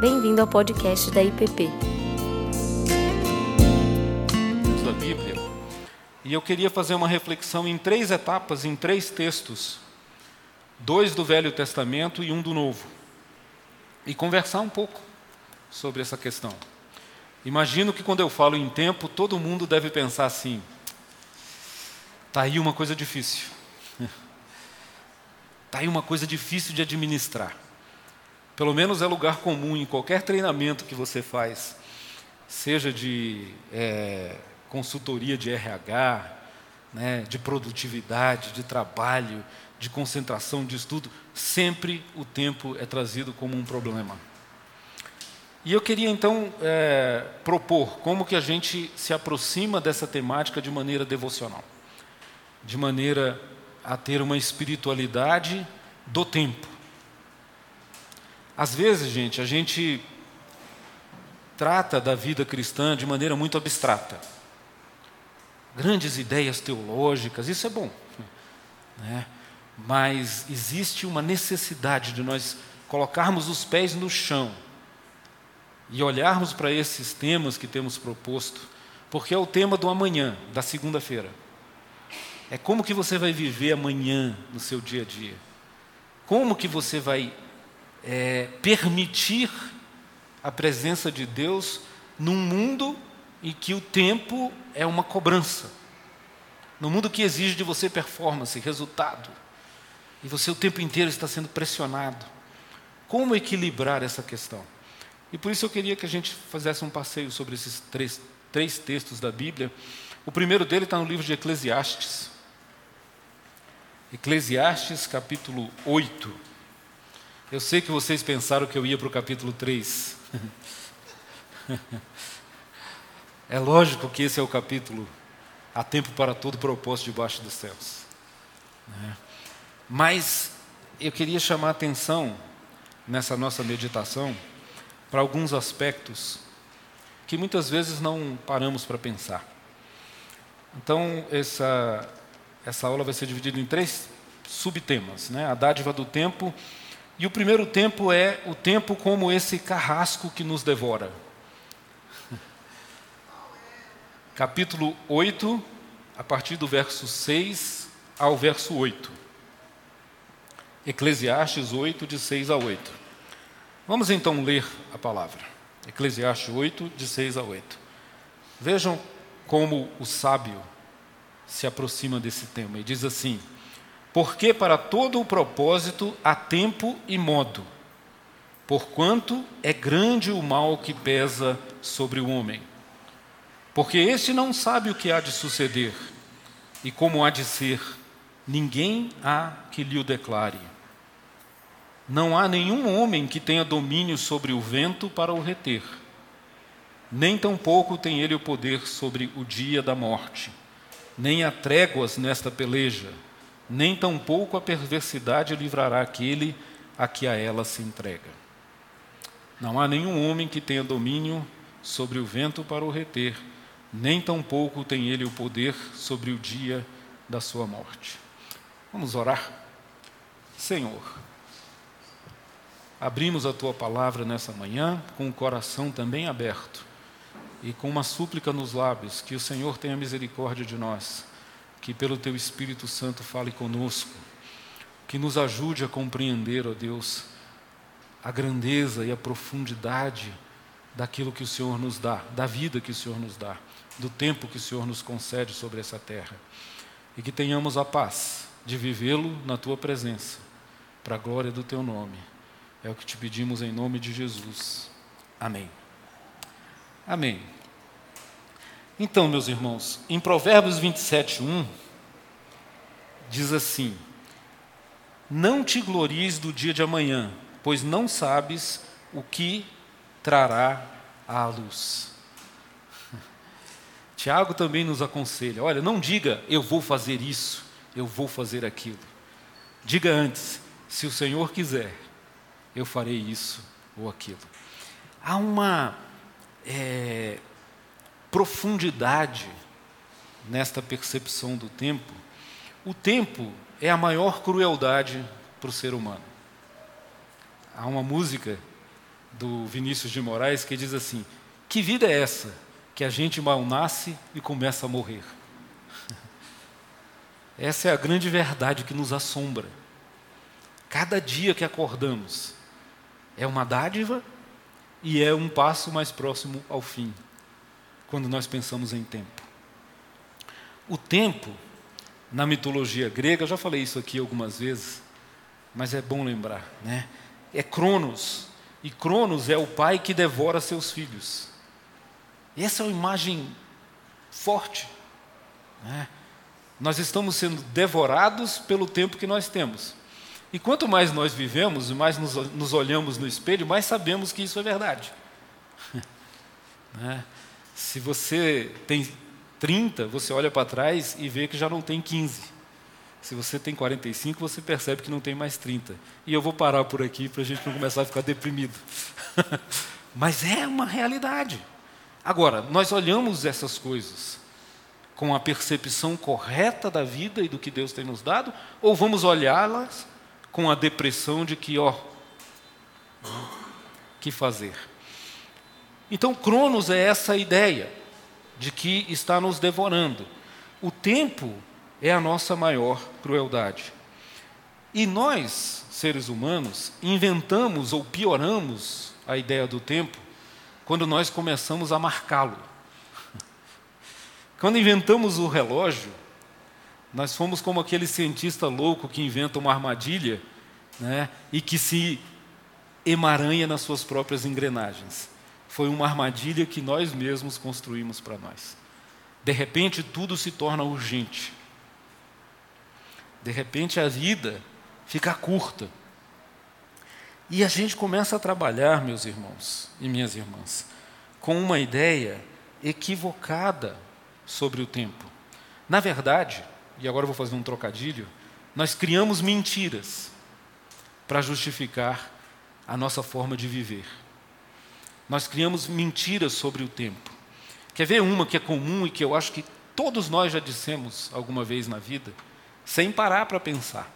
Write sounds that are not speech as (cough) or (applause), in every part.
Bem-vindo ao podcast da IPP. Da Bíblia. E eu queria fazer uma reflexão em três etapas, em três textos: dois do Velho Testamento e um do Novo. E conversar um pouco sobre essa questão. Imagino que quando eu falo em tempo, todo mundo deve pensar assim: está aí uma coisa difícil. Está (laughs) aí uma coisa difícil de administrar. Pelo menos é lugar comum em qualquer treinamento que você faz, seja de é, consultoria de RH, né, de produtividade, de trabalho, de concentração, de estudo, sempre o tempo é trazido como um problema. E eu queria então é, propor como que a gente se aproxima dessa temática de maneira devocional, de maneira a ter uma espiritualidade do tempo. Às vezes, gente, a gente trata da vida cristã de maneira muito abstrata. Grandes ideias teológicas, isso é bom. Né? Mas existe uma necessidade de nós colocarmos os pés no chão e olharmos para esses temas que temos proposto, porque é o tema do amanhã, da segunda-feira. É como que você vai viver amanhã no seu dia a dia. Como que você vai é, permitir a presença de Deus num mundo em que o tempo é uma cobrança, num mundo que exige de você performance, resultado, e você o tempo inteiro está sendo pressionado. Como equilibrar essa questão? E por isso eu queria que a gente fizesse um passeio sobre esses três, três textos da Bíblia. O primeiro dele está no livro de Eclesiastes. Eclesiastes capítulo 8. Eu sei que vocês pensaram que eu ia para o capítulo 3. é lógico que esse é o capítulo Há tempo para todo propósito debaixo dos céus. Né? Mas eu queria chamar a atenção nessa nossa meditação para alguns aspectos que muitas vezes não paramos para pensar. Então, essa, essa aula vai ser dividida em três subtemas: né? a dádiva do tempo, e o primeiro tempo é o tempo como esse carrasco que nos devora. (laughs) Capítulo 8, a partir do verso 6 ao verso 8. Eclesiastes 8, de 6 a 8. Vamos então ler a palavra. Eclesiastes 8, de 6 a 8. Vejam como o sábio se aproxima desse tema e diz assim: porque para todo o propósito há tempo e modo, porquanto é grande o mal que pesa sobre o homem. Porque este não sabe o que há de suceder, e como há de ser, ninguém há que lhe o declare. Não há nenhum homem que tenha domínio sobre o vento para o reter, nem tampouco tem ele o poder sobre o dia da morte, nem há tréguas nesta peleja nem tampouco a perversidade livrará aquele a que a ela se entrega. Não há nenhum homem que tenha domínio sobre o vento para o reter, nem tampouco tem ele o poder sobre o dia da sua morte. Vamos orar? Senhor, abrimos a tua palavra nessa manhã com o coração também aberto e com uma súplica nos lábios, que o Senhor tenha misericórdia de nós que pelo Teu Espírito Santo fale conosco, que nos ajude a compreender, ó Deus, a grandeza e a profundidade daquilo que o Senhor nos dá, da vida que o Senhor nos dá, do tempo que o Senhor nos concede sobre essa terra. E que tenhamos a paz de vivê-lo na tua presença, para a glória do teu nome. É o que te pedimos em nome de Jesus. Amém. Amém. Então, meus irmãos, em Provérbios 27, 1, diz assim: Não te glories do dia de amanhã, pois não sabes o que trará à luz. (laughs) Tiago também nos aconselha: olha, não diga eu vou fazer isso, eu vou fazer aquilo. Diga antes, se o Senhor quiser, eu farei isso ou aquilo. Há uma é, profundidade nesta percepção do tempo, o tempo é a maior crueldade para o ser humano. Há uma música do Vinícius de Moraes que diz assim: Que vida é essa que a gente mal nasce e começa a morrer? (laughs) Essa é a grande verdade que nos assombra. Cada dia que acordamos é uma dádiva e é um passo mais próximo ao fim, quando nós pensamos em tempo. O tempo, na mitologia grega, eu já falei isso aqui algumas vezes, mas é bom lembrar, né? É Cronos, e Cronos é o pai que devora seus filhos. Essa é uma imagem forte. Né? Nós estamos sendo devorados pelo tempo que nós temos. E quanto mais nós vivemos, e mais nos, olhamos no espelho, mais sabemos que isso é verdade. (laughs) né? Se você tem 30, você olha para trás e vê que já não tem 15. Se você tem 45, você percebe que não tem mais 30. E eu vou parar por aqui para a gente não começar a ficar deprimido. (laughs) Mas é uma realidade. Agora, nós olhamos essas coisas com a percepção correta da vida e do que Deus tem nos dado, ou vamos olhá-las com a depressão de que, ó, que fazer? Então, Cronos é essa ideia de que está nos devorando. O tempo é a nossa maior crueldade. E nós, seres humanos, inventamos ou pioramos a ideia do tempo quando nós começamos a marcá-lo. Quando inventamos o relógio, nós fomos como aquele cientista louco que inventa uma armadilha né, e que se emaranha nas suas próprias engrenagens. Foi uma armadilha que nós mesmos construímos para nós. De repente, tudo se torna urgente. De repente a vida fica curta. E a gente começa a trabalhar, meus irmãos e minhas irmãs, com uma ideia equivocada sobre o tempo. Na verdade, e agora vou fazer um trocadilho, nós criamos mentiras para justificar a nossa forma de viver. Nós criamos mentiras sobre o tempo. Quer ver uma que é comum e que eu acho que todos nós já dissemos alguma vez na vida? sem parar para pensar.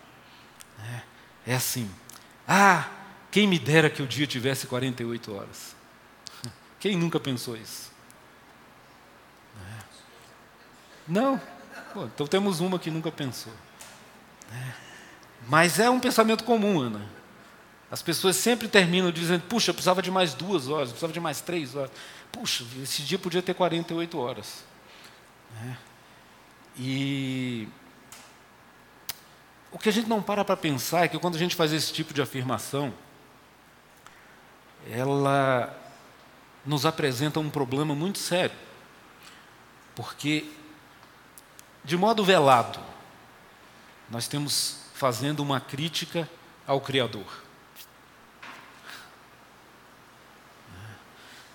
É, é assim: ah, quem me dera que o dia tivesse 48 horas. (laughs) Quem nunca pensou isso? É. Não? Então temos uma que nunca pensou. É. Mas é um pensamento comum, Ana. As pessoas sempre terminam dizendo: puxa, eu precisava de mais duas horas, eu precisava de mais três horas. Puxa, esse dia podia ter 48 horas. É. E o que a gente não para para pensar é que quando a gente faz esse tipo de afirmação, ela nos apresenta um problema muito sério. Porque, de modo velado, nós temos fazendo uma crítica ao Criador.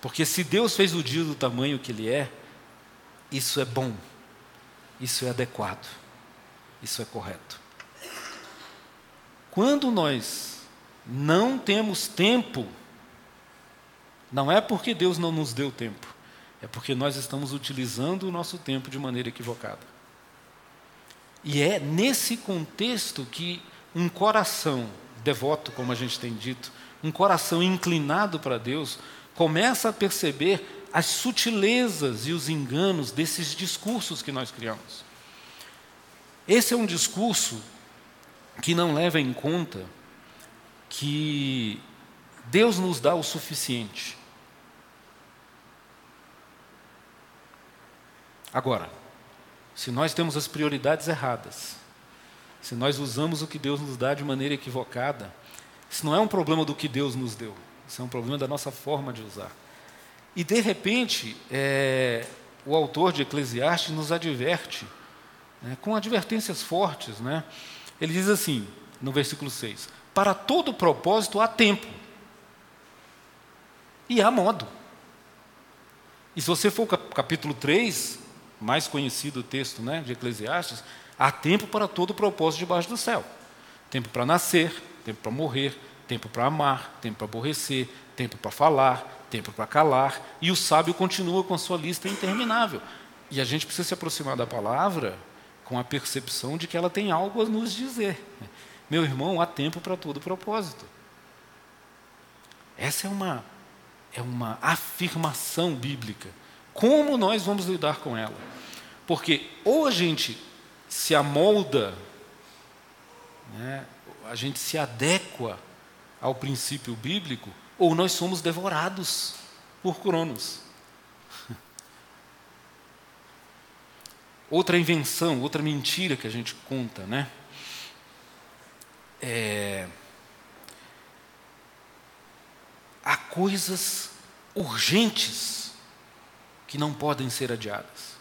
Porque se Deus fez o dia do tamanho que ele é, isso é bom, isso é adequado, isso é correto. Quando nós não temos tempo, não é porque Deus não nos deu tempo, é porque nós estamos utilizando o nosso tempo de maneira equivocada. E é nesse contexto que um coração devoto, como a gente tem dito, um coração inclinado para Deus, começa a perceber as sutilezas e os enganos desses discursos que nós criamos. Esse é um discurso que não leva em conta que Deus nos dá o suficiente. Agora, se nós temos as prioridades erradas, se nós usamos o que Deus nos dá de maneira equivocada, isso não é um problema do que Deus nos deu, isso é um problema da nossa forma de usar. E de repente, é, o autor de Eclesiastes nos adverte, né, com advertências fortes, né? Ele diz assim, no versículo 6: Para todo propósito há tempo e há modo. E se você for ao capítulo 3, mais conhecido o texto né, de Eclesiastes, há tempo para todo propósito debaixo do céu: tempo para nascer, tempo para morrer, tempo para amar, tempo para aborrecer, tempo para falar, tempo para calar, e o sábio continua com a sua lista interminável. E a gente precisa se aproximar da palavra com a percepção de que ela tem algo a nos dizer. Meu irmão, há tempo para todo propósito. Essa é uma, é uma afirmação bíblica. Como nós vamos lidar com ela? Porque ou a gente se amolda, né, a gente se adequa ao princípio bíblico, ou nós somos devorados por Cronos. (laughs) Outra invenção, outra mentira que a gente conta, né? É, há coisas urgentes que não podem ser adiadas.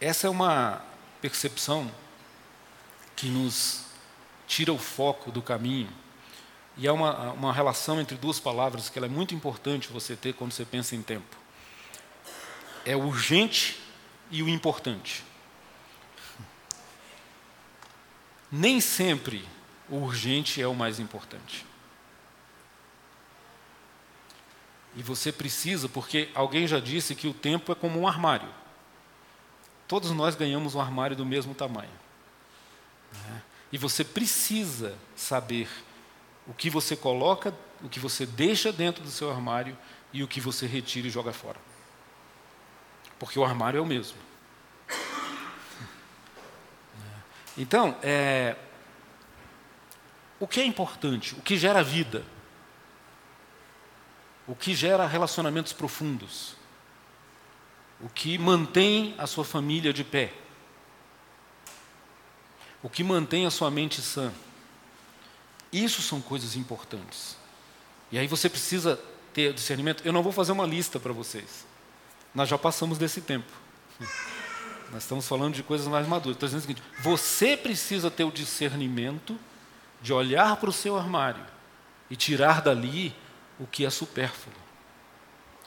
Essa é uma percepção que nos tira o foco do caminho. E há uma, uma relação entre duas palavras que é muito importante você ter quando você pensa em tempo. É o urgente e o importante. Nem sempre o urgente é o mais importante. E você precisa, porque alguém já disse que o tempo é como um armário. Todos nós ganhamos um armário do mesmo tamanho. Né? E você precisa saber o que você coloca, o que você deixa dentro do seu armário e o que você retira e joga fora. Porque o armário é o mesmo. (laughs) Então, é, o que é importante? O que gera vida? O que gera relacionamentos profundos? O que mantém a sua família de pé? O que mantém a sua mente sã? Isso são coisas importantes. E aí você precisa ter discernimento. Eu não vou fazer uma lista para vocês. Nós já passamos desse tempo. (laughs) Nós estamos falando de coisas mais maduras. Estou dizendo o seguinte: você precisa ter o discernimento de olhar para o seu armário e tirar dali o que é supérfluo,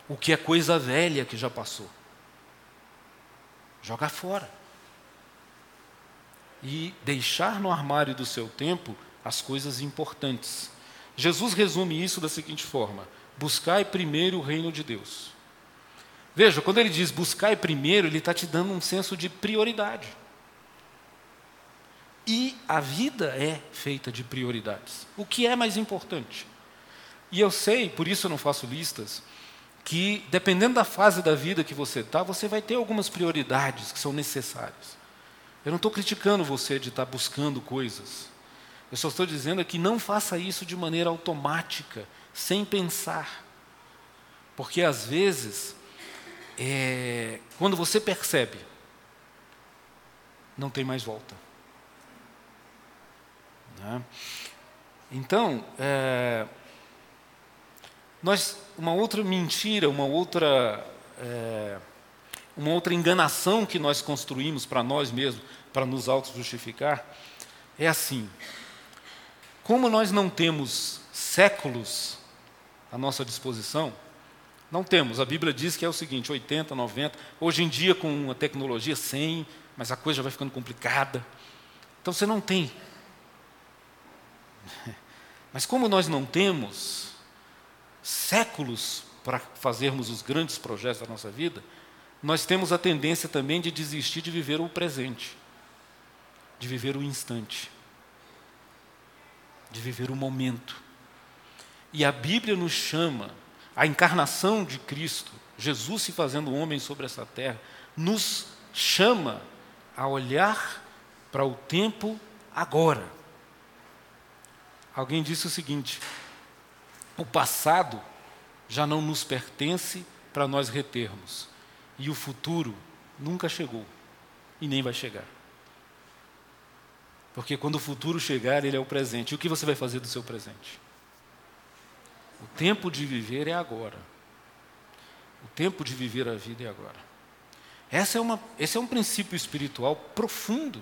o que é coisa velha que já passou. Jogar fora. E deixar no armário do seu tempo as coisas importantes. Jesus resume isso da seguinte forma: buscai primeiro o reino de Deus Veja, quando ele diz buscai primeiro, ele está te dando um senso de prioridade. E a vida é feita de prioridades. O que é mais importante? E eu sei, por isso eu não faço listas, que dependendo da fase da vida que você está, você vai ter algumas prioridades que são necessárias. Eu não estou criticando você de estar tá buscando coisas. Eu só estou dizendo que não faça isso de maneira automática, sem pensar. Porque às vezes é, quando você percebe, não tem mais volta. Né? Então, é, nós, uma outra mentira, uma outra, é, uma outra enganação que nós construímos para nós mesmos, para nos auto-justificar, é assim: como nós não temos séculos à nossa disposição, não temos. A Bíblia diz que é o seguinte: 80, 90. Hoje em dia, com a tecnologia, 100, mas a coisa já vai ficando complicada. Então você não tem. (laughs) Mas como nós não temos séculos para fazermos os grandes projetos da nossa vida, nós temos a tendência também de desistir de viver o presente, de viver o instante, de viver o momento. E a Bíblia nos chama a encarnação de Cristo, Jesus se fazendo homem sobre essa terra, nos chama a olhar para o tempo agora. Alguém disse o seguinte: o passado já não nos pertence para nós retermos, e o futuro nunca chegou e nem vai chegar. Porque quando o futuro chegar, ele é o presente. E o que você vai fazer do seu presente? O tempo de viver é agora. O tempo de viver a vida é agora. Essa é uma, esse é um princípio espiritual profundo.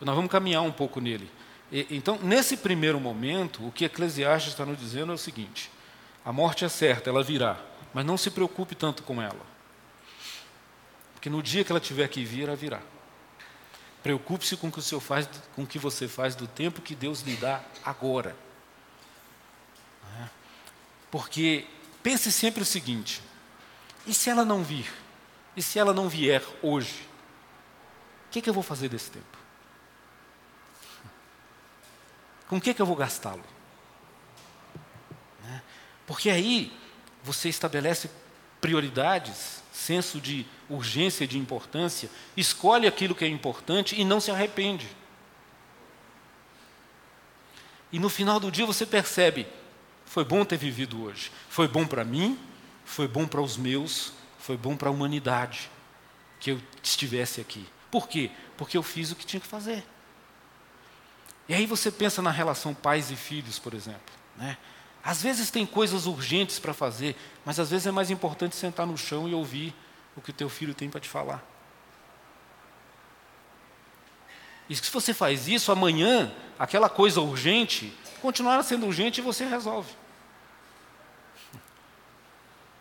Nós vamos caminhar um pouco nele. E, então, nesse primeiro momento, o que Eclesiastes está nos dizendo é o seguinte: a morte é certa, ela virá, mas não se preocupe tanto com ela. Porque no dia que ela tiver que vir, ela virá. Preocupe-se com o que, faz, com o que você faz do tempo que Deus lhe dá agora. Porque pense sempre o seguinte: e se ela não vir? E se ela não vier hoje? O que, que eu vou fazer desse tempo? Com o que, que eu vou gastá-lo? Né? Porque aí você estabelece prioridades, senso de urgência, de importância, escolhe aquilo que é importante e não se arrepende. E no final do dia você percebe: foi bom ter vivido hoje, foi bom para mim, foi bom para os meus, foi bom para a humanidade que eu estivesse aqui. Por quê? Porque eu fiz o que tinha que fazer. E aí você pensa na relação pais e filhos, por exemplo. Né? Às vezes tem coisas urgentes para fazer, mas às vezes é mais importante sentar no chão e ouvir o que o teu filho tem para te falar. E se você faz isso, amanhã, aquela coisa urgente continuará sendo urgente e você resolve.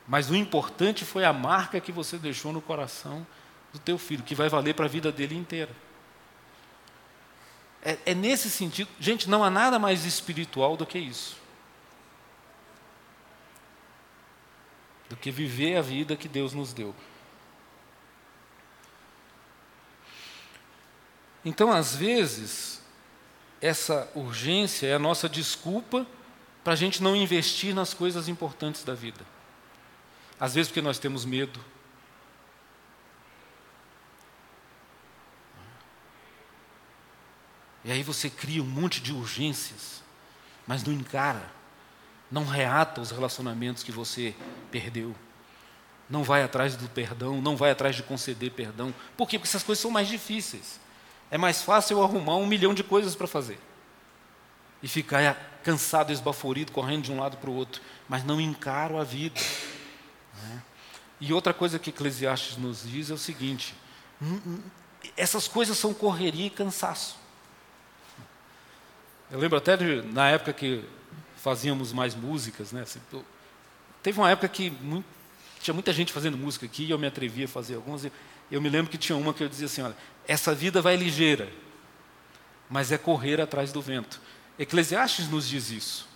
Mas o importante foi a marca que você deixou no coração do teu filho, que vai valer para a vida dele inteira. É, é nesse sentido, gente, não há nada mais espiritual do que isso. Do que viver a vida que Deus nos deu. Então, às vezes, essa urgência é a nossa desculpa para a gente não investir nas coisas importantes da vida. Às vezes, porque nós temos medo. E aí você cria um monte de urgências, mas não encara, não reata os relacionamentos que você perdeu. Não vai atrás do perdão, não vai atrás de conceder perdão. Por quê? Porque essas coisas são mais difíceis. É mais fácil eu arrumar um milhão de coisas para fazer. E ficar cansado, esbaforido, correndo de um lado para o outro. Mas não encaro a vida. Né? E outra coisa que Eclesiastes nos diz é o seguinte: hum, hum, essas coisas são correria e cansaço. Eu lembro até de, na época que fazíamos mais músicas, né? Assim, teve uma época que muito, tinha muita gente fazendo música aqui e eu me atrevia a fazer algumas. Eu me lembro que tinha uma que eu dizia assim: olha, essa vida vai ligeira, mas é correr atrás do vento. Eclesiastes nos diz isso.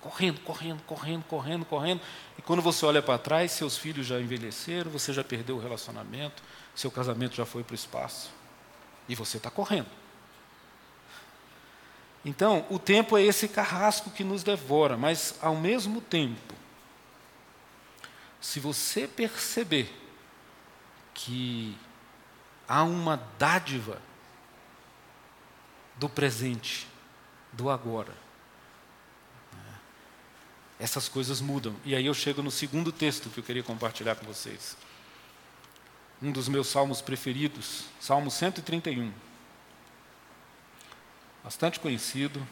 Correndo, correndo, correndo, correndo, correndo. E quando você olha para trás, seus filhos já envelheceram, você já perdeu o relacionamento, seu casamento já foi para o espaço. E você está correndo. Então, o tempo é esse carrasco que nos devora, mas ao mesmo tempo, se você perceber que há uma dádiva do presente, do agora, né, essas coisas mudam. E aí eu chego no segundo texto que eu queria compartilhar com vocês. Um dos meus salmos preferidos, Salmo 131 bastante conhecido.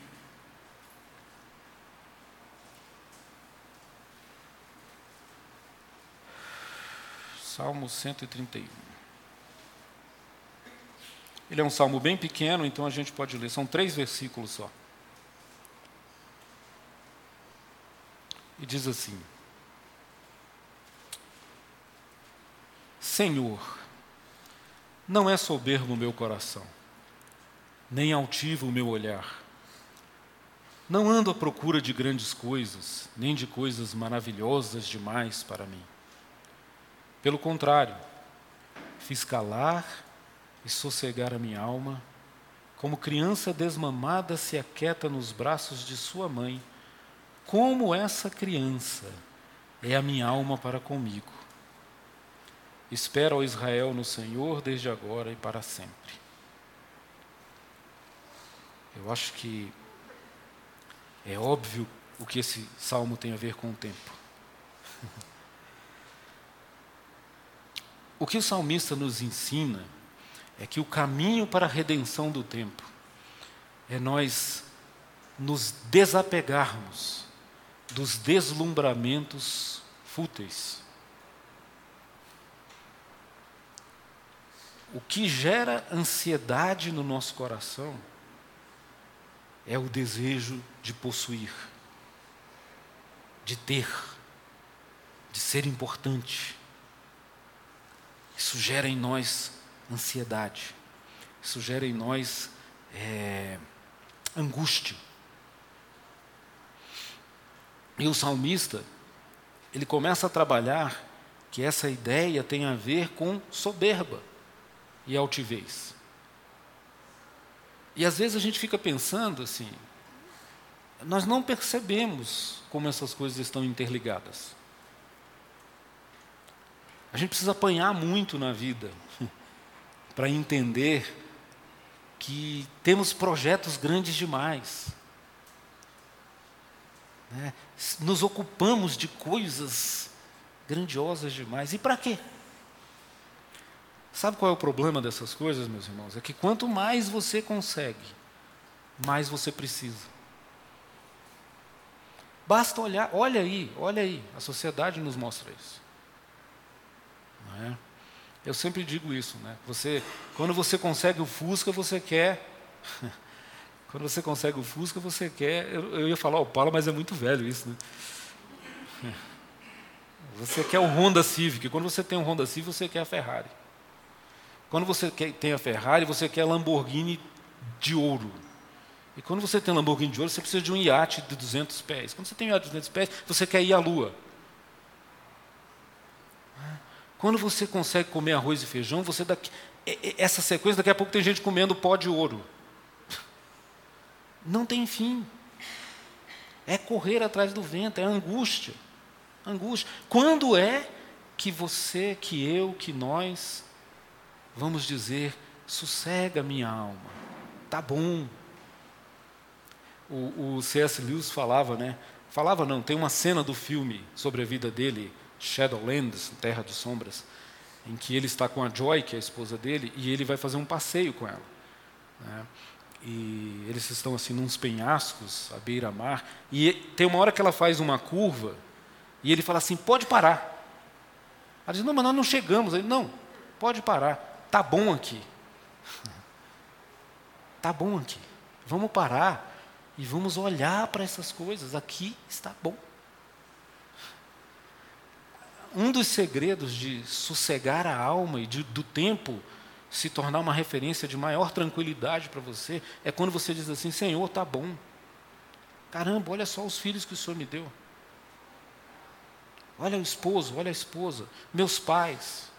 Salmo 131. Ele é um salmo bem pequeno, então a gente pode ler, são três versículos só. E diz assim: Senhor, não é soberbo o meu coração nem altivo o meu olhar. Não ando à procura de grandes coisas, nem de coisas maravilhosas demais para mim. Pelo contrário, fiz calar e sossegar a minha alma, como criança desmamada se aquieta nos braços de sua mãe, como essa criança é a minha alma para comigo. Espera, ó Israel, no Senhor desde agora e para sempre. Eu acho que é óbvio o que esse salmo tem a ver com o tempo. O que o salmista nos ensina é que o caminho para a redenção do tempo é nós nos desapegarmos dos deslumbramentos fúteis. O que gera ansiedade no nosso coração é o desejo de possuir, de ter, de ser importante. Isso gera em nós ansiedade, isso gera em nós é, angústia. E o salmista, ele começa a trabalhar que essa ideia tem a ver com soberba e altivez. E às vezes a gente fica pensando assim, nós não percebemos como essas coisas estão interligadas. A gente precisa apanhar muito na vida (laughs) para entender que temos projetos grandes demais. Né? Nos ocupamos de coisas grandiosas demais. E para quê? Sabe qual é o problema dessas coisas, meus irmãos? É que quanto mais você consegue, mais você precisa. Basta olhar, olha aí, olha aí, a sociedade nos mostra isso. É? Eu sempre digo isso, né? Você, quando você consegue o Fusca, você quer. (laughs) quando você consegue o Fusca, você quer. Eu, eu ia falar o Opala, mas é muito velho isso, né? (laughs) Você quer o Honda Civic. Quando você tem um Honda Civic, você quer a Ferrari. Quando você quer, tem a Ferrari, você quer Lamborghini de ouro. E quando você tem Lamborghini de ouro, você precisa de um iate de 200 pés. Quando você tem um iate de 200 pés, você quer ir à lua. Quando você consegue comer arroz e feijão, você daqui, essa sequência, daqui a pouco tem gente comendo pó de ouro. Não tem fim. É correr atrás do vento, é angústia. Angústia. Quando é que você, que eu, que nós vamos dizer, sossega minha alma, tá bom. O, o C.S. Lewis falava, né? Falava não, tem uma cena do filme sobre a vida dele, Shadowlands, Terra de Sombras, em que ele está com a Joy, que é a esposa dele, e ele vai fazer um passeio com ela. Né? E eles estão assim nos penhascos, à beira-mar, e tem uma hora que ela faz uma curva, e ele fala assim: pode parar. Ela diz: não, mas nós não chegamos. Ele, não, pode parar. Tá bom aqui. Tá bom aqui. Vamos parar e vamos olhar para essas coisas. Aqui está bom. Um dos segredos de sossegar a alma e de, do tempo se tornar uma referência de maior tranquilidade para você é quando você diz assim: Senhor, tá bom. Caramba, olha só os filhos que o Senhor me deu. Olha o esposo, olha a esposa, meus pais.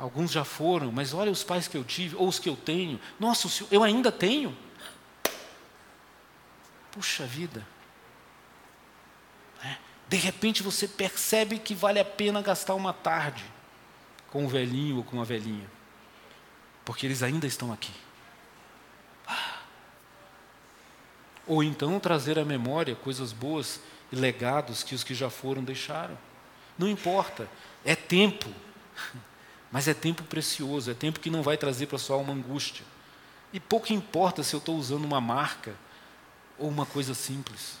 Alguns já foram, mas olha os pais que eu tive, ou os que eu tenho. Nossa, eu ainda tenho. Puxa vida. É. De repente você percebe que vale a pena gastar uma tarde com um velhinho ou com uma velhinha, porque eles ainda estão aqui. Ah. Ou então trazer à memória coisas boas e legados que os que já foram deixaram. Não importa, é tempo. Mas é tempo precioso, é tempo que não vai trazer para sua alma angústia. E pouco importa se eu estou usando uma marca ou uma coisa simples.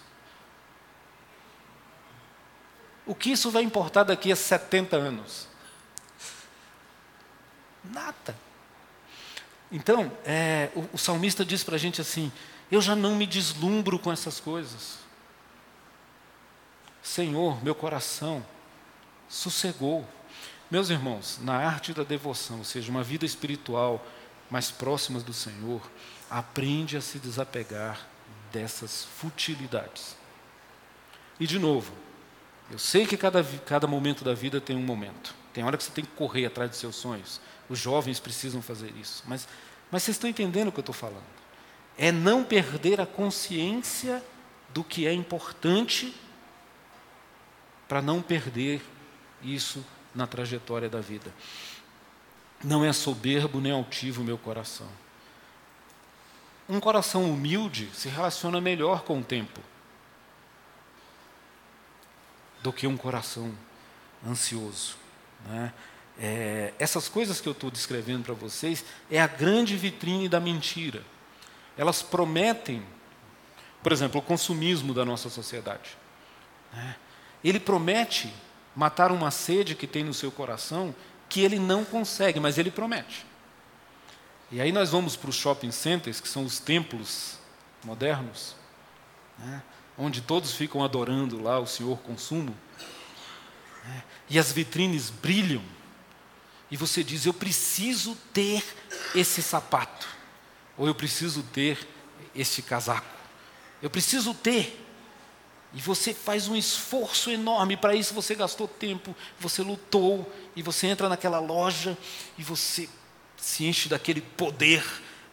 O que isso vai importar daqui a 70 anos? Nada. Então, é, o, o salmista diz para a gente assim: eu já não me deslumbro com essas coisas. Senhor, meu coração sossegou. Meus irmãos, na arte da devoção, ou seja, uma vida espiritual mais próxima do Senhor, aprende a se desapegar dessas futilidades. E de novo, eu sei que cada, cada momento da vida tem um momento. Tem hora que você tem que correr atrás dos seus sonhos. Os jovens precisam fazer isso. Mas, mas vocês estão entendendo o que eu estou falando? É não perder a consciência do que é importante para não perder isso na trajetória da vida. Não é soberbo nem altivo o meu coração. Um coração humilde se relaciona melhor com o tempo do que um coração ansioso. Né? É, essas coisas que eu estou descrevendo para vocês é a grande vitrine da mentira. Elas prometem, por exemplo, o consumismo da nossa sociedade. Né? Ele promete matar uma sede que tem no seu coração que ele não consegue, mas ele promete. E aí nós vamos para os shopping centers, que são os templos modernos, né, onde todos ficam adorando lá o Senhor consumo, né, e as vitrines brilham, e você diz: Eu preciso ter esse sapato, ou eu preciso ter este casaco, eu preciso ter. E você faz um esforço enorme, para isso você gastou tempo, você lutou, e você entra naquela loja e você se enche daquele poder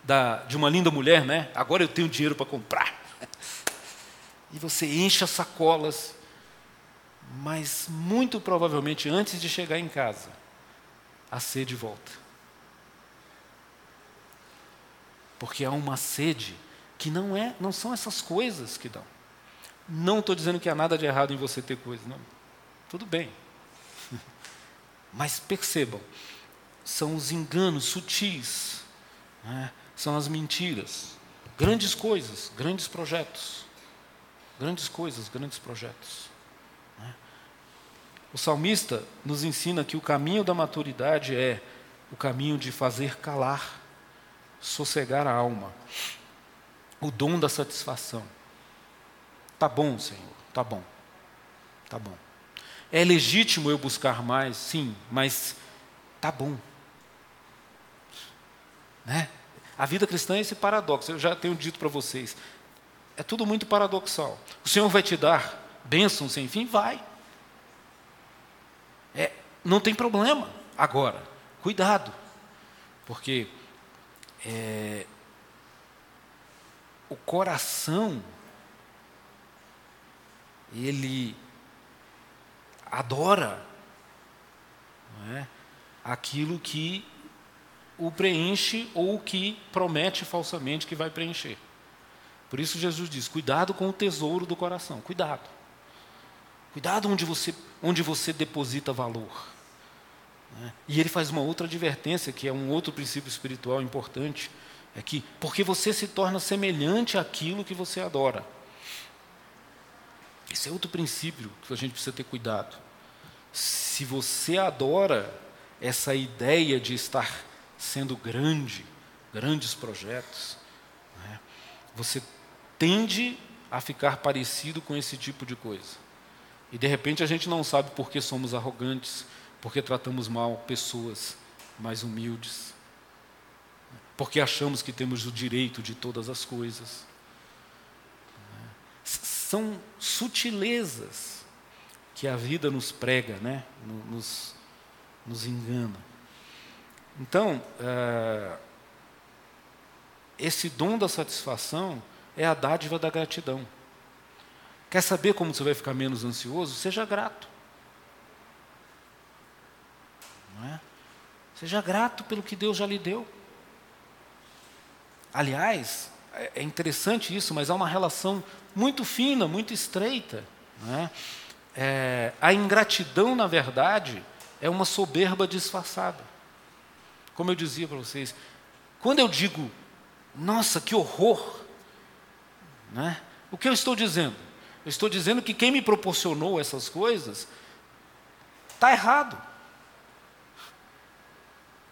da, de uma linda mulher, né? Agora eu tenho dinheiro para comprar. (laughs) E você enche as sacolas, mas muito provavelmente antes de chegar em casa, a sede volta. Porque há uma sede que não é, não são essas coisas que dão. Não estou dizendo que há nada de errado em você ter coisas, não. Tudo bem. (laughs) Mas percebam, são os enganos sutis, né? são as mentiras, grandes coisas, grandes projetos, grandes coisas, grandes projetos. Né? O salmista nos ensina que o caminho da maturidade é o caminho de fazer calar, sossegar a alma, o dom da satisfação. Tá bom, Senhor, tá bom, tá bom. É legítimo eu buscar mais, sim, mas tá bom. Né? A vida cristã é esse paradoxo, eu já tenho dito para vocês. É tudo muito paradoxal. O Senhor vai te dar bênção sem fim? Vai. É, não tem problema. Agora, cuidado, porque é, o coração, ele adora é, aquilo que o preenche ou que promete falsamente que vai preencher. Por isso Jesus diz: cuidado com o tesouro do coração, cuidado. Cuidado onde você, onde você deposita valor. Né? E ele faz uma outra advertência, que é um outro princípio espiritual importante, é que porque você se torna semelhante àquilo que você adora. Esse é outro princípio que a gente precisa ter cuidado. Se você adora essa ideia de estar sendo grande, grandes projetos, né, você tende a ficar parecido com esse tipo de coisa. E de repente a gente não sabe por que somos arrogantes, porque tratamos mal pessoas mais humildes, porque achamos que temos o direito de todas as coisas. São sutilezas que a vida nos prega, né? nos, nos engana. Então, é, esse dom da satisfação é a dádiva da gratidão. Quer saber como você vai ficar menos ansioso? Seja grato. Não é? Seja grato pelo que Deus já lhe deu. Aliás, é, é interessante isso, mas há uma relação muito fina, muito estreita. É? É, a ingratidão, na verdade, é uma soberba disfarçada. Como eu dizia para vocês, quando eu digo, nossa, que horror, né? o que eu estou dizendo? Eu estou dizendo que quem me proporcionou essas coisas está errado.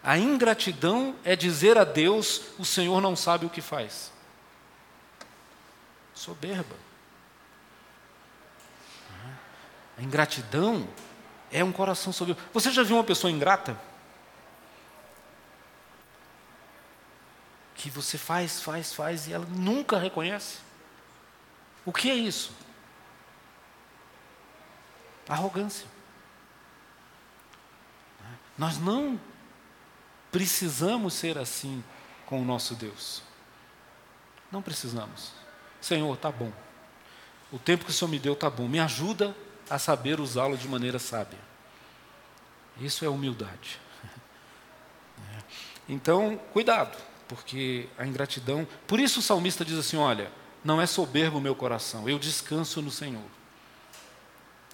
A ingratidão é dizer a Deus: o Senhor não sabe o que faz. Soberba. A ingratidão é um coração soberbo. Você já viu uma pessoa ingrata? que você faz, faz, faz e ela nunca reconhece. O que é isso? Arrogância. Nós não precisamos ser assim com o nosso Deus. Não precisamos. Senhor, tá bom. O tempo que o Senhor me deu tá bom. Me ajuda a saber usá-lo de maneira sábia. Isso é humildade. (laughs) Então, cuidado porque a ingratidão. Por isso o salmista diz assim: Olha, não é soberbo o meu coração, eu descanso no Senhor.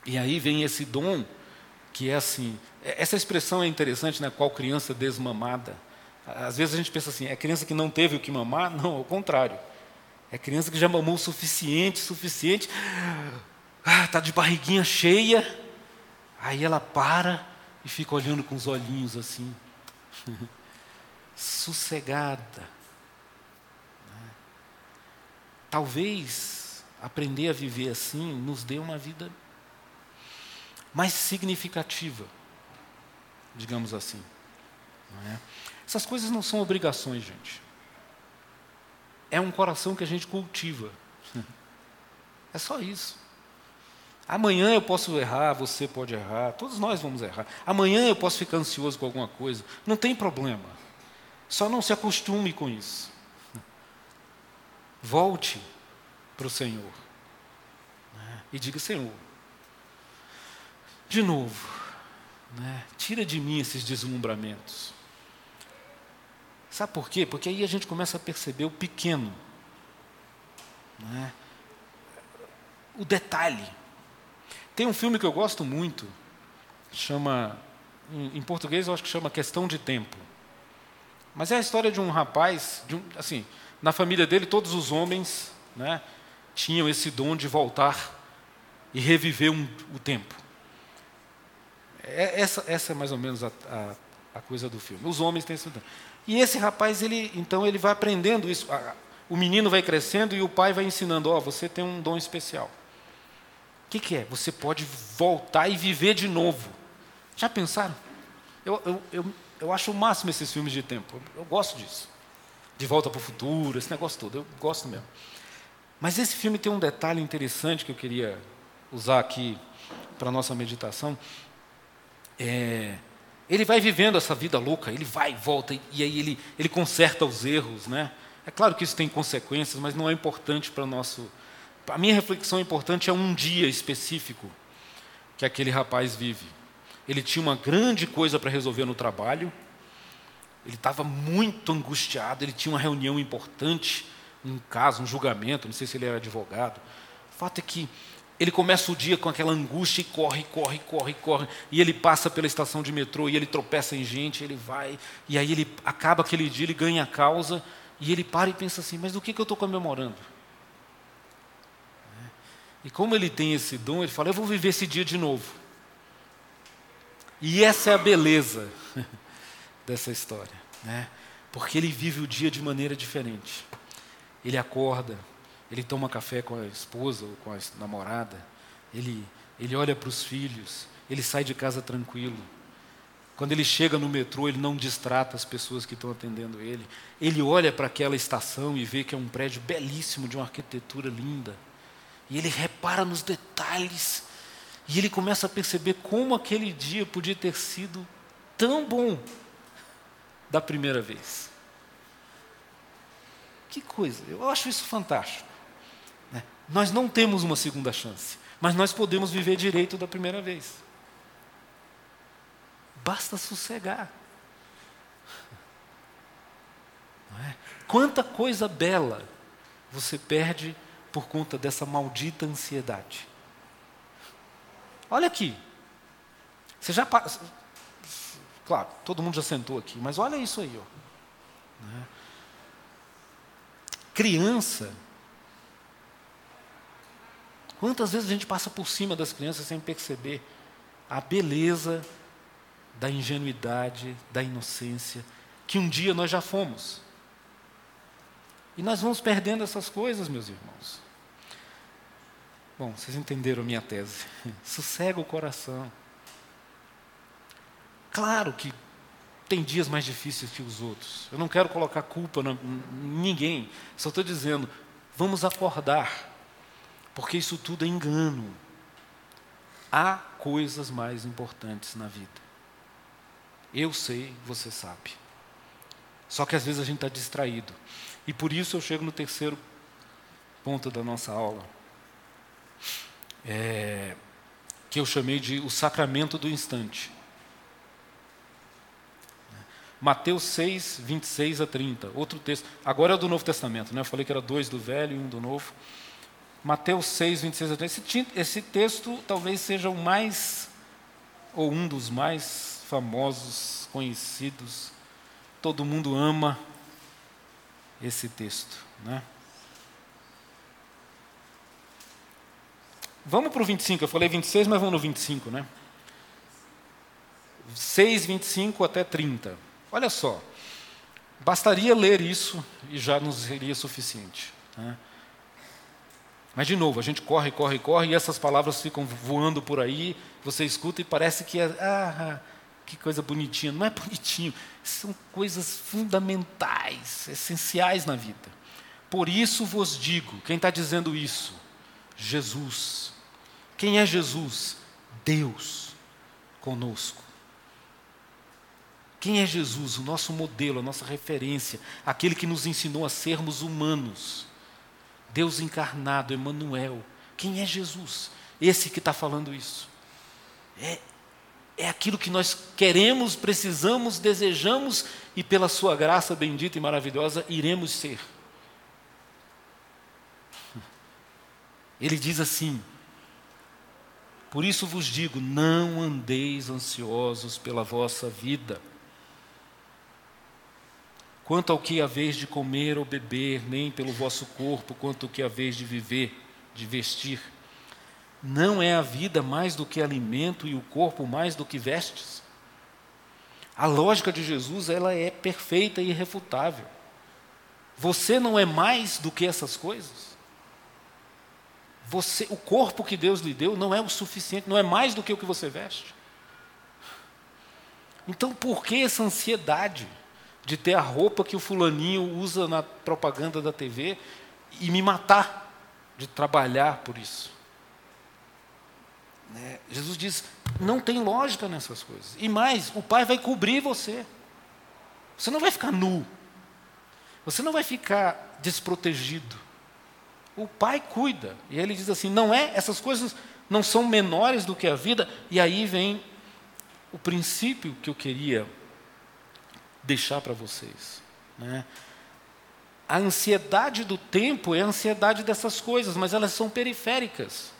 E aí vem esse dom que é assim. É, essa expressão é interessante, né? Qual criança desmamada. Às vezes a gente pensa assim: é criança que não teve o que mamar? Não, ao contrário. É criança que já mamou o suficiente, suficiente. Ah, tá de barriguinha cheia. Aí ela para e fica olhando com os olhinhos assim. (laughs) sossegada. Talvez aprender a viver assim nos dê uma vida mais significativa, digamos assim. É? Essas coisas não são obrigações, gente. É um coração que a gente cultiva. É só isso. Amanhã eu posso errar, você pode errar, todos nós vamos errar. Amanhã eu posso ficar ansioso com alguma coisa, não tem problema. Só não se acostume com isso. Volte para o Senhor. Né? E diga: Senhor, de novo, né? tira de mim esses deslumbramentos. Sabe por quê? Porque aí a gente começa a perceber o pequeno, né? o detalhe. Tem um filme que eu gosto muito, chama, em, português eu acho que chama Questão de Tempo. Mas é a história de um rapaz, de um, assim, na família dele todos os homens né, tinham esse dom de voltar e reviver um, o tempo. É, essa, essa é mais ou menos a, a, a, coisa do filme. Os homens têm esse dom. E esse rapaz, ele, então, ele vai aprendendo isso. O menino vai crescendo e o pai vai ensinando: ó, oh, você tem um dom especial. O que, que é? Você pode voltar e viver de novo. Já pensaram? Eu, eu, eu, eu acho o máximo esses filmes de tempo. Eu, eu gosto disso. De volta para o futuro, esse negócio todo. Eu gosto mesmo. Mas esse filme tem um detalhe interessante que eu queria usar aqui para a nossa meditação. É, ele vai vivendo essa vida louca, ele vai e volta, e aí ele, ele conserta os erros. Né? É claro que isso tem consequências, mas não é importante para o nosso. A minha reflexão importante é um dia específico que aquele rapaz vive. Ele tinha uma grande coisa para resolver no trabalho, ele estava muito angustiado, ele tinha uma reunião importante, um caso, um julgamento, não sei se ele era advogado. O fato é que ele começa o dia com aquela angústia e corre, corre, corre, corre. E ele passa pela estação de metrô e ele tropeça em gente, ele vai. E aí ele acaba aquele dia, ele ganha a causa. E ele para e pensa assim: mas do que, que eu estou comemorando? E como ele tem esse dom, ele fala: eu vou viver esse dia de novo. E essa é a beleza (laughs) dessa história, né? porque ele vive o dia de maneira diferente. Ele acorda, ele toma café com a esposa ou com a namorada, ele, ele olha para os filhos, ele sai de casa tranquilo. Quando ele chega no metrô, ele não distrata as pessoas que estão atendendo ele. Ele olha para aquela estação e vê que é um prédio belíssimo, de uma arquitetura linda. E ele repara nos detalhes. E ele começa a perceber como aquele dia podia ter sido tão bom da primeira vez. Que coisa, eu acho isso fantástico. Nós não temos uma segunda chance, mas nós podemos viver direito da primeira vez. Basta sossegar. É? Quanta coisa bela você perde por conta dessa maldita ansiedade. Olha aqui. Você já. Claro, todo mundo já sentou aqui, mas olha isso aí. Ó. Né? Criança. Quantas vezes a gente passa por cima das crianças sem perceber a beleza da ingenuidade, da inocência, que um dia nós já fomos. E nós vamos perdendo essas coisas, meus irmãos. Bom, vocês entenderam a minha tese. (laughs) Sossega o coração. Claro que tem dias mais difíceis que os outros. Eu não quero colocar culpa em ninguém. Só estou dizendo, vamos acordar. Porque isso tudo é engano. Há coisas mais importantes na vida. Eu sei, você sabe. Só que às vezes a gente está distraído. E por isso eu chego no terceiro ponto da nossa aula. É, que eu chamei de o sacramento do instante. Mateus 6, 26 a 30. Outro texto. Agora é o do Novo Testamento, né? Eu falei que era dois do Velho e um do Novo. Mateus 6, 26 a 30. Esse, texto talvez seja o mais, ou um dos mais famosos, conhecidos. Todo mundo ama esse texto, né? Vamos para o 25, eu falei 26, mas vamos no 25, né? 6, 25 até 30. Olha só, bastaria ler isso e já nos seria suficiente. Né? Mas, de novo, a gente corre, corre, corre e essas palavras ficam voando por aí, você escuta e parece que é. Ah, que coisa bonitinha. Não é bonitinho, são coisas fundamentais, essenciais na vida. Por isso vos digo: quem está dizendo isso? Jesus. Quem é Jesus? Deus conosco. Quem é Jesus? O nosso modelo, a nossa referência, aquele que nos ensinou a sermos humanos. Deus encarnado, Emmanuel. Quem é Jesus? Esse que está falando isso. É, é aquilo que nós queremos, precisamos, desejamos e, pela Sua graça bendita e maravilhosa, iremos ser. Ele diz assim: Por isso vos digo, não andeis ansiosos pela vossa vida quanto ao que haveis de comer ou beber, nem pelo vosso corpo, quanto ao que haveis de viver, de vestir. Não é a vida mais do que alimento e o corpo mais do que vestes? A lógica de Jesus ela é perfeita e irrefutável. Você não é mais do que essas coisas. Você, o corpo que Deus lhe deu não é o suficiente, não é mais do que o que você veste. Então, por que essa ansiedade? De ter a roupa que o fulaninho usa na propaganda da TV e me matar de trabalhar por isso. Né? Jesus diz: não tem lógica nessas coisas. E mais, o Pai vai cobrir você. Você não vai ficar nu. Você não vai ficar desprotegido. O Pai cuida. E ele diz assim: não é, essas coisas não são menores do que a vida. E aí vem o princípio que eu queria deixar para vocês. Né? A ansiedade do tempo é a ansiedade dessas coisas, mas elas são periféricas.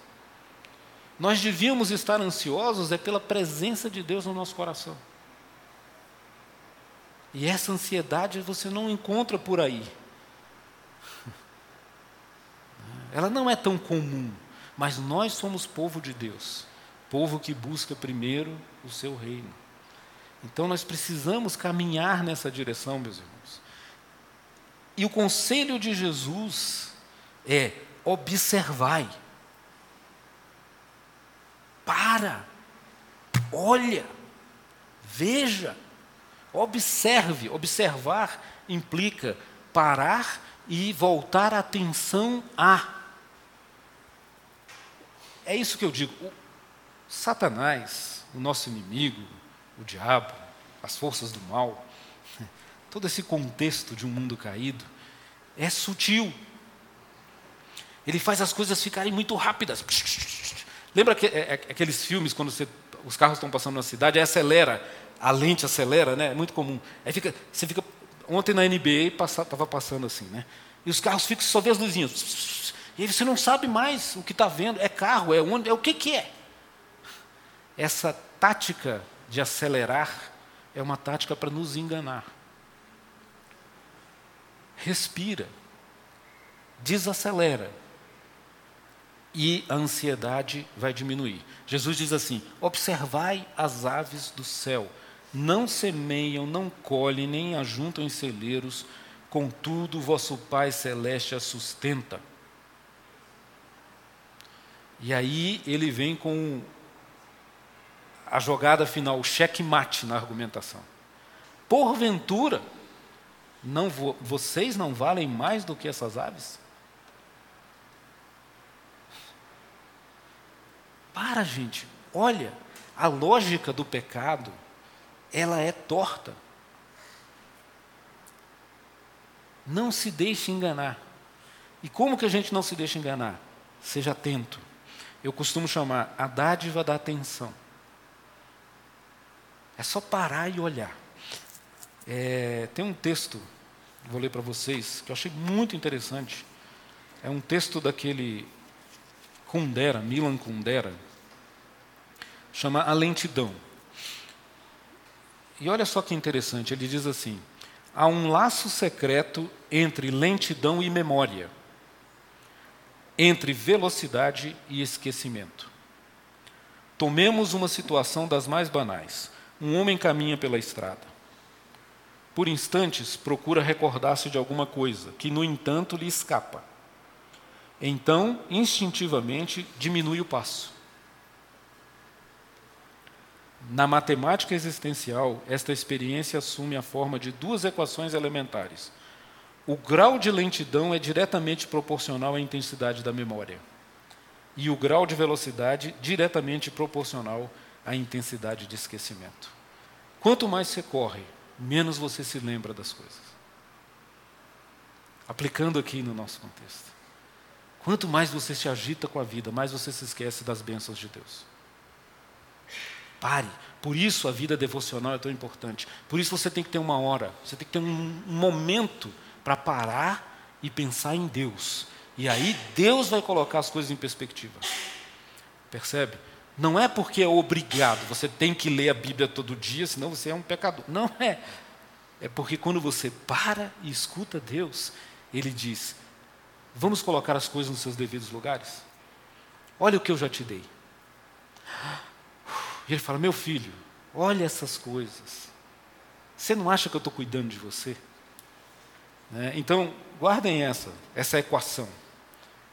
Nós devíamos estar ansiosos é pela presença de Deus no nosso coração. E essa ansiedade você não encontra por aí. (laughs) Ela não é tão comum, mas nós somos povo de Deus, povo que busca primeiro o seu reino. Então nós precisamos caminhar nessa direção, meus irmãos. E o conselho de Jesus é: observai. Para, olha, veja, observe. Observar implica parar e voltar a atenção a. É isso que eu digo. O Satanás, o nosso inimigo, o diabo, as forças do mal, (laughs) todo esse contexto de um mundo caído, é sutil. Ele faz as coisas ficarem muito rápidas. (laughs) Lembra que, é, é, aqueles filmes quando você, os carros estão passando na cidade, aí acelera, a lente acelera, né? É muito comum. Aí fica, você fica. Ontem na NBA estava passando assim, né? E os carros ficam só vê as luzinhas. E aí você não sabe mais o que está vendo. É carro, é onde, é o que, que é. Essa tática de acelerar é uma tática para nos enganar. Respira, desacelera, e a ansiedade vai diminuir. Jesus diz assim: observai as aves do céu, não semeiam, não colhem, nem ajuntam em celeiros, contudo vosso Pai celeste as sustenta. E aí ele vem com a jogada final, o checkmate na argumentação. Porventura, não vo, vocês não valem mais do que essas aves? Para, gente, olha, a lógica do pecado, ela é torta. Não se deixe enganar. E como que a gente não se deixa enganar? Seja atento. Eu costumo chamar a dádiva da atenção. É só parar e olhar. É, tem um texto, vou ler para vocês, que eu achei muito interessante. É um texto daquele Kundera, Milan Kundera, chama A Lentidão. E olha só que interessante, ele diz assim: há um laço secreto entre lentidão e memória, entre velocidade e esquecimento. Tomemos uma situação das mais banais. Um homem caminha pela estrada. Por instantes, procura recordar-se de alguma coisa, que, no entanto, lhe escapa. Então, instintivamente, diminui o passo. Na matemática existencial, esta experiência assume a forma de duas equações elementares. O grau de lentidão é diretamente proporcional à intensidade da memória, e o grau de velocidade diretamente proporcional a intensidade de esquecimento. Quanto mais você corre, menos você se lembra das coisas. Aplicando aqui no nosso contexto. Quanto mais você se agita com a vida, mais você se esquece das bênçãos de Deus. Pare. Por isso a vida devocional é tão importante. Por isso você tem que ter uma hora, você tem que ter um, momento para parar e pensar em Deus. E aí Deus vai colocar as coisas em perspectiva. Percebe? Não é porque é obrigado, você tem que ler a Bíblia todo dia, senão você é um pecador. Não é. É porque quando você para e escuta Deus, Ele diz: Vamos colocar as coisas nos seus devidos lugares? Olha o que eu já te dei. E ele fala: Meu filho, olha essas coisas. Você não acha que eu estou cuidando de você? Né? Então, guardem essa, essa equação.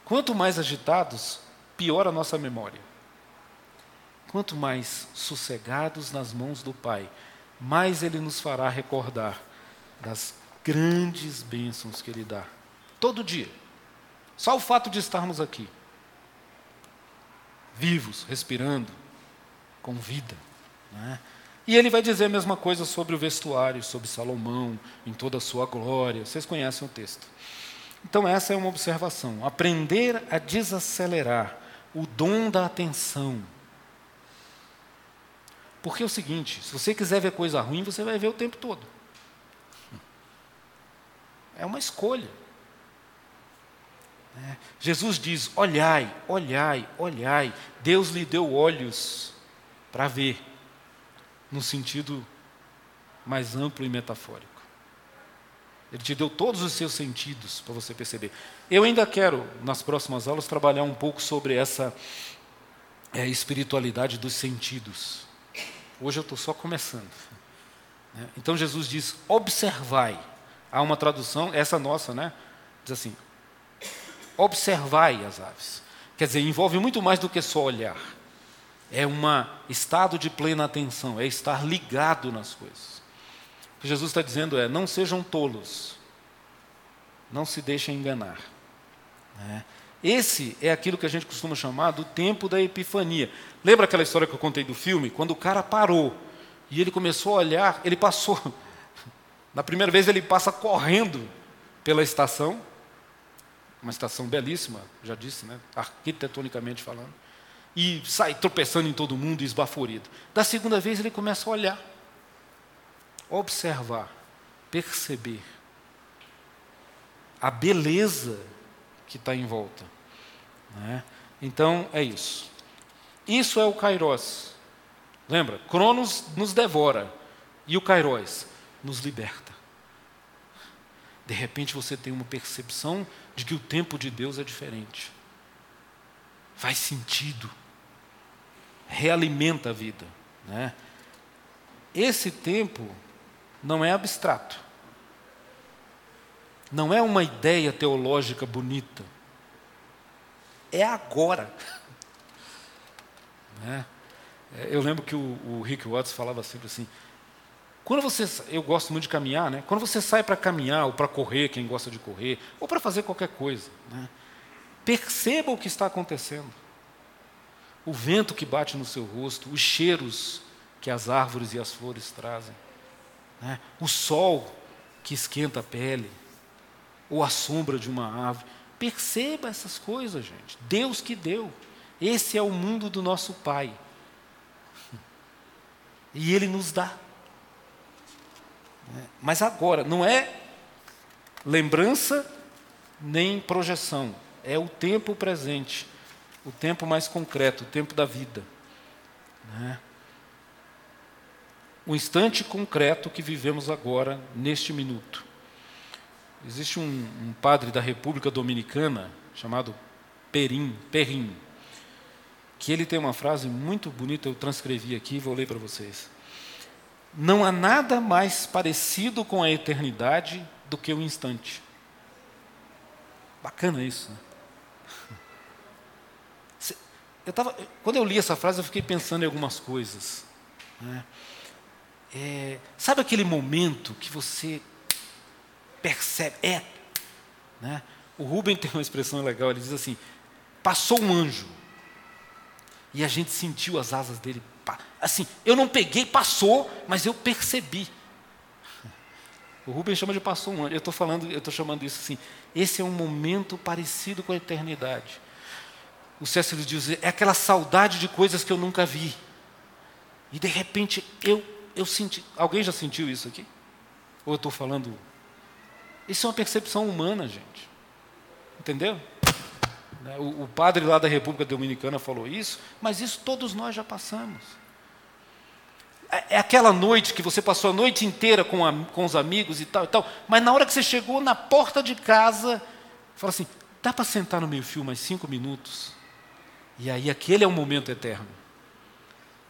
Quanto mais agitados, pior a nossa memória. Quanto mais sossegados nas mãos do Pai, mais Ele nos fará recordar das grandes bênçãos que Ele dá. Todo dia. Só o fato de estarmos aqui, vivos, respirando, com vida. Né? E ele vai dizer a mesma coisa sobre o vestuário, sobre Salomão, em toda a sua glória. Vocês conhecem o texto. Então, essa é uma observação. Aprender a desacelerar o dom da atenção. Porque é o seguinte: se você quiser ver coisa ruim, você vai ver o tempo todo. É uma escolha. É. Jesus diz: olhai, olhai, olhai. Deus lhe deu olhos para ver, no sentido mais amplo e metafórico. Ele te deu todos os seus sentidos para você perceber. Eu ainda quero, nas próximas aulas, trabalhar um pouco sobre essa é, espiritualidade dos sentidos. Hoje eu estou só começando. Né? Então Jesus diz: observai. Há uma tradução, essa nossa, né? Diz assim: observai as aves. Quer dizer, envolve muito mais do que só olhar. É um estado de plena atenção, é estar ligado nas coisas. O que Jesus está dizendo é: não sejam tolos, não se deixem enganar. Né? Esse é aquilo que a gente costuma chamar do tempo da epifania. Lembra aquela história que eu contei do filme? Quando o cara parou e ele começou a olhar, ele passou. (laughs) Na primeira vez ele passa correndo pela estação, uma estação belíssima, já disse, né? arquitetonicamente falando, e sai tropeçando em todo mundo, esbaforido. Da segunda vez ele começa a olhar observar, perceber a beleza que está em volta. Né? Então, é isso. Isso é o Kairos. Lembra? Cronos nos devora e o Kairos nos liberta. De repente você tem uma percepção de que o tempo de Deus é diferente. Faz sentido. Realimenta a vida. Né? Esse tempo não é abstrato. Não é uma ideia teológica bonita. É agora. (laughs) Né? É, eu lembro que o, o, Rick Watts falava sempre assim: quando você, eu gosto muito de caminhar, né? Quando você sai para caminhar ou para correr, quem gosta de correr, ou para fazer qualquer coisa, né? perceba o que está acontecendo. O vento que bate no seu rosto, os cheiros que as árvores e as flores trazem né? o sol que esquenta a pele, ou a sombra de uma árvore. Perceba essas coisas, gente. Deus que deu. Esse é o mundo do nosso Pai. E Ele nos dá. Mas agora, não é lembrança nem projeção, é o tempo presente, o tempo mais concreto, o tempo da vida. Né? o instante concreto que vivemos agora, neste minuto. Existe um, um padre da República Dominicana chamado Perim, Perrin, que ele tem uma frase muito bonita, eu transcrevi aqui e vou ler para vocês. Não há nada mais parecido com a eternidade do que o instante. Bacana isso, né? (laughs) Eu tava, quando eu li essa frase, eu fiquei pensando em algumas coisas. Né? É, sabe aquele momento que você percebe? É. Né? O Rubem tem uma expressão legal, ele diz assim: passou um anjo. E a gente sentiu as asas dele. Assim, eu não peguei, passou, mas eu percebi. O Rubens chama de passou um ano. Eu estou falando, eu estou chamando isso assim. Esse é um momento parecido com a eternidade. O César diz, é aquela saudade de coisas que eu nunca vi. E de repente eu, eu senti. Alguém já sentiu isso aqui? Ou eu estou falando. Isso é uma percepção humana, gente. Entendeu? Né, o, padre lá da República Dominicana falou isso, mas isso todos nós já passamos. É, é aquela noite que você passou a noite inteira com, a, com os amigos e tal e tal, mas na hora que você chegou na porta de casa, fala assim: dá para sentar no meio-fio mais cinco minutos? E aí aquele é o momento eterno.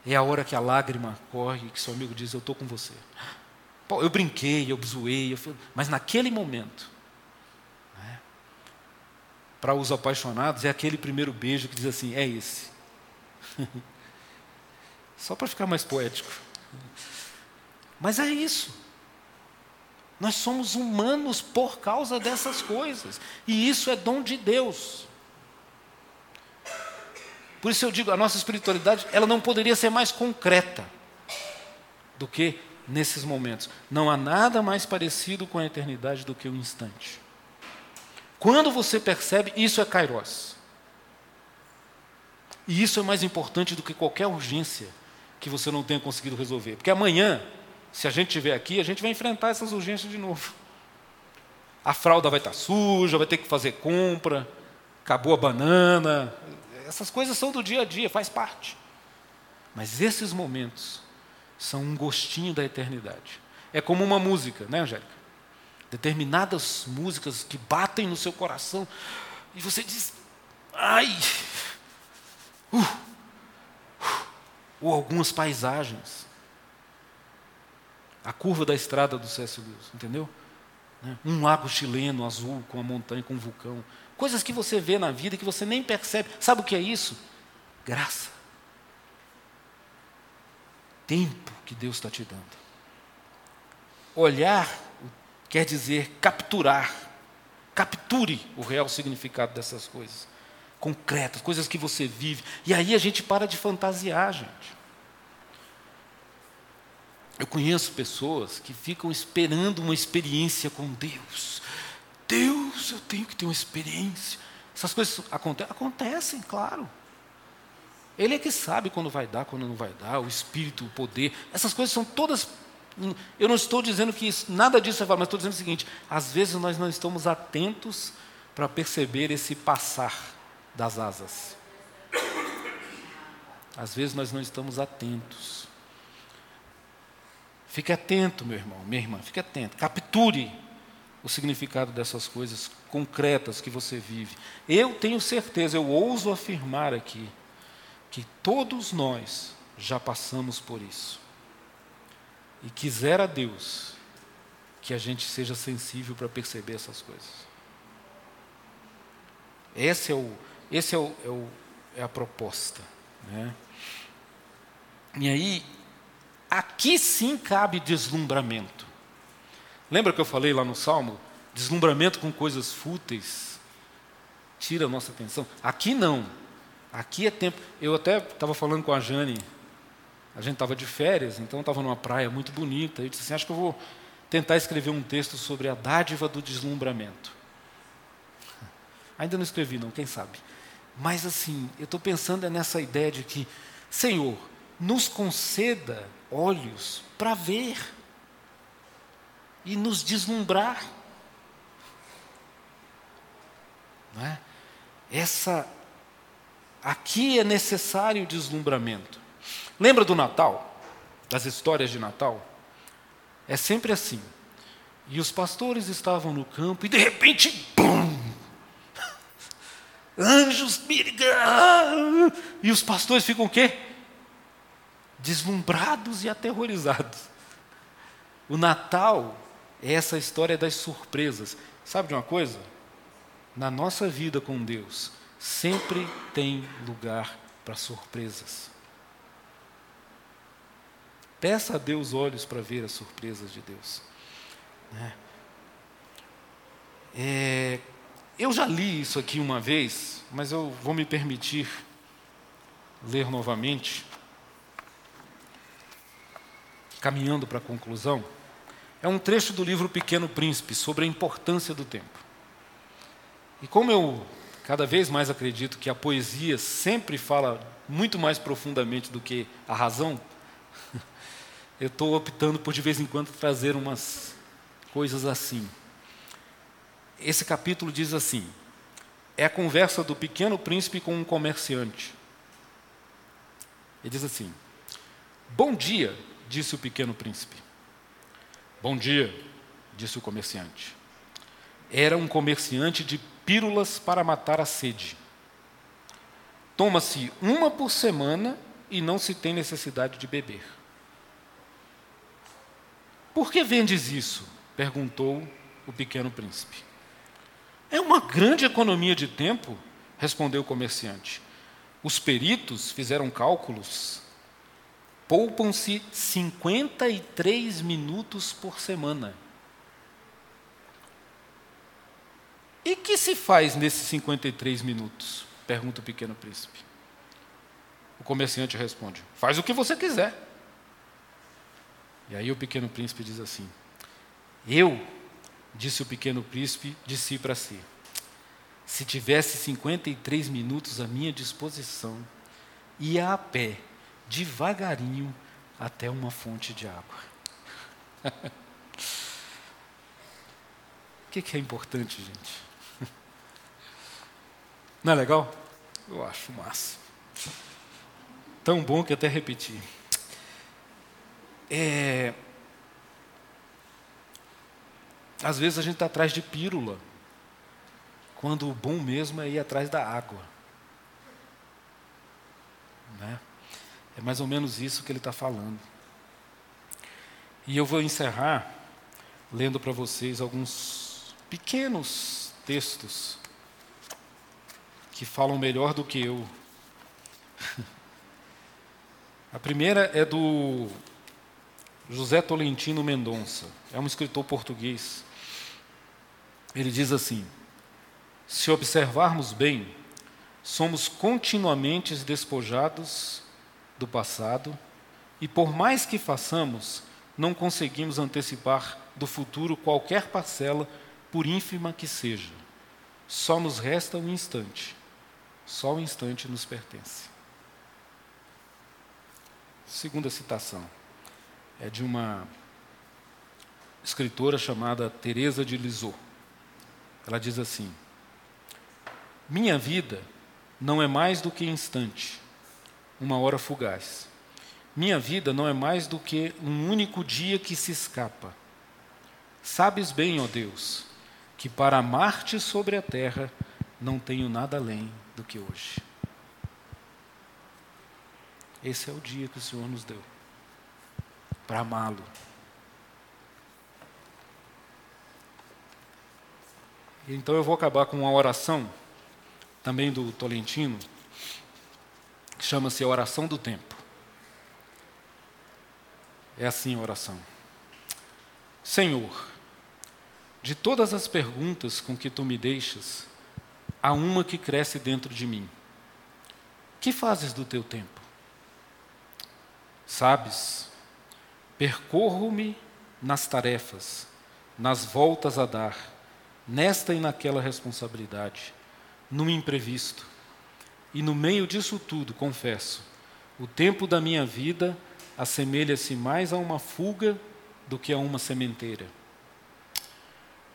É a hora que a lágrima corre, que seu amigo diz: Eu estou com você. Pô, eu brinquei, eu zoei, eu... mas naquele momento, né, para os apaixonados, é aquele primeiro beijo que diz assim: É esse. (laughs) Só para ficar mais poético. Mas é isso. Nós somos humanos por causa dessas coisas. E isso é dom de Deus. Por isso eu digo, a nossa espiritualidade, ela não poderia ser mais concreta do que nesses momentos. Não há nada mais parecido com a eternidade do que o instante. Quando você percebe, isso é kairos. E isso é mais importante do que qualquer urgência que você não tenha conseguido resolver. Porque amanhã, se a gente estiver aqui, a gente vai enfrentar essas urgências de novo. A fralda vai estar suja, vai ter que fazer compra, acabou a banana. Essas coisas são do dia a dia, faz parte. Mas esses momentos são um gostinho da eternidade. É como uma música, né, Angélica? Determinadas músicas que batem no seu coração e você diz, ai, uh, ou algumas paisagens. A curva da estrada do C.S. Lewis, entendeu? Né? Um lago chileno azul com a montanha, com um vulcão. Coisas que você vê na vida que você nem percebe. Sabe o que é isso? Graça. Tempo que Deus está te dando. Olhar quer dizer capturar. Capture o real significado dessas coisas concretas, coisas que você vive. E aí a gente para de fantasiar, gente. Eu conheço pessoas que ficam esperando uma experiência com Deus. Deus, eu tenho que ter uma experiência. Essas coisas aconte acontecem, claro. Ele é que sabe quando vai dar, quando não vai dar, o espírito, o poder. Essas coisas são todas. Eu não estou dizendo que isso, nada disso é valor, mas estou dizendo o seguinte: às vezes nós não estamos atentos para perceber esse passar das asas. Às vezes nós não estamos atentos. Fique atento, meu irmão, minha irmã, fique atento. Capture o significado dessas coisas concretas que você vive. Eu tenho certeza, eu ouso afirmar aqui, que todos nós já passamos por isso. E quisera Deus que a gente seja sensível para perceber essas coisas. Esse é o, esse é, o, é, o, é a proposta. Né? E aí, aqui sim cabe deslumbramento. Lembra que eu falei lá no Salmo? Deslumbramento com coisas fúteis tira a nossa atenção. Aqui não. Aqui é tempo. Eu até estava falando com a Jane, a gente estava de férias, então estava numa praia muito bonita. Eu disse assim: acho que eu vou tentar escrever um texto sobre a dádiva do deslumbramento. Ainda não escrevi, não, quem sabe. Mas assim, eu estou pensando é nessa ideia de que, Senhor, nos conceda olhos para ver e nos deslumbrar. Não é? Essa aqui é necessário deslumbramento. Lembra do Natal? Das histórias de Natal? É sempre assim. E os pastores estavam no campo e de repente, bum! (laughs) anjos, e os pastores ficam o quê? Deslumbrados e aterrorizados. O Natal é essa história das surpresas. Sabe de uma coisa? Na nossa vida com Deus, sempre tem lugar para surpresas. Peça a Deus olhos para ver as surpresas de Deus. Né? É, eu já li isso aqui uma vez, mas eu vou me permitir ler novamente, caminhando para a conclusão. é um trecho do livro Pequeno Príncipe sobre a importância do tempo. E como eu cada vez mais acredito que a poesia sempre fala muito mais profundamente do que a razão, (laughs) eu estou optando por de vez em quando trazer umas coisas assim. Esse capítulo diz assim: é a conversa do pequeno príncipe com um comerciante. Ele diz assim: Bom dia, disse o pequeno príncipe. Bom dia, disse o comerciante. Era um comerciante de pílulas para matar a sede. Toma-se uma por semana e não se tem necessidade de beber. Por que vendes isso? perguntou o pequeno príncipe. É uma grande economia de tempo, respondeu o comerciante. Os peritos fizeram cálculos poupam-se 53 minutos por semana. E que se faz nesses 53 minutos? Pergunta o pequeno príncipe. O comerciante responde: Faz o que você quiser. E aí o pequeno príncipe diz assim: Eu, disse o pequeno príncipe de si para si, se tivesse 53 minutos à minha disposição, ia a pé devagarinho até uma fonte de água. (laughs) O que, que é importante, gente? Não é legal? Eu acho massa. Tão bom que até repeti. É... Às vezes a gente está atrás de pílula, quando o bom mesmo é ir atrás da água. Né? É mais ou menos isso que ele está falando. E eu vou encerrar lendo para vocês alguns pequenos textos que falam melhor do que eu. (laughs) A primeira é do José Tolentino Mendonça, é um escritor português. Ele diz assim: Se observarmos bem, somos continuamente despojados do passado e, por mais que façamos, não conseguimos antecipar do futuro qualquer parcela, por ínfima que seja. Só nos resta um instante. Só o instante nos pertence. Segunda citação é de uma escritora chamada Teresa de Lisieux. Ela diz assim: Minha vida não é mais do que instante uma hora fugaz. Minha vida não é mais do que um único dia que se escapa. Sabes bem, ó Deus, que para amar-te sobre a terra não tenho nada além do que hoje. Esse é o dia que o Senhor nos deu para amá-lo. Então eu vou acabar com uma oração, também do Tolentino, que chama-se oração do tempo. É assim a oração. Senhor, de todas as perguntas com que tu me deixas, há uma que cresce dentro de mim. Que fazes do teu tempo? Sabes, percorro-me nas tarefas, nas voltas a dar, nesta e naquela responsabilidade, no imprevisto, e no meio disso tudo, confesso, o tempo da minha vida assemelha-se mais a uma fuga do que a uma sementeira.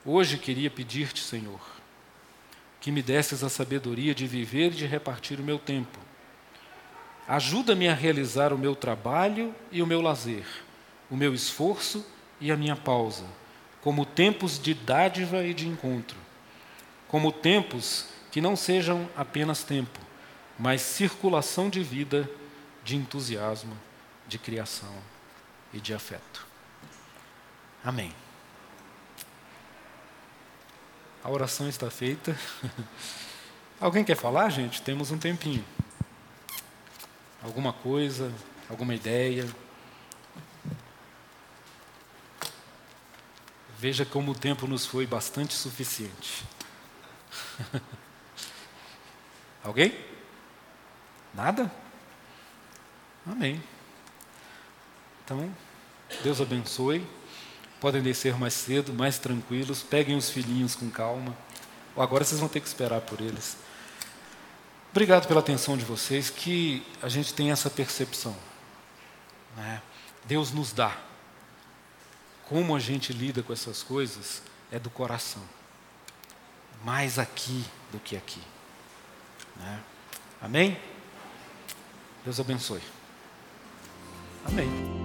Hoje queria pedir-te, Senhor, que me desses a sabedoria de viver e de repartir o meu tempo. Ajuda-me a realizar o meu trabalho e o meu lazer, o meu esforço e a minha pausa, como tempos de dádiva e de encontro, como tempos que não sejam apenas tempo, mas circulação de vida, de entusiasmo, de criação e de afeto. Amém. A oração está feita. (laughs) Alguém quer falar, gente? Temos um tempinho. Alguma coisa, alguma ideia? Veja como o tempo nos foi bastante suficiente. (laughs) Alguém? Nada? Amém. Então, Deus abençoe. Podem descer mais cedo, mais tranquilos, peguem os filhinhos com calma. Ou agora vocês vão ter que esperar por eles. Obrigado pela atenção de vocês, que a gente tem essa percepção. Né? Deus nos dá. Como a gente lida com essas coisas é do coração. Mais aqui do que aqui. Né? Amém? Deus abençoe. Amém.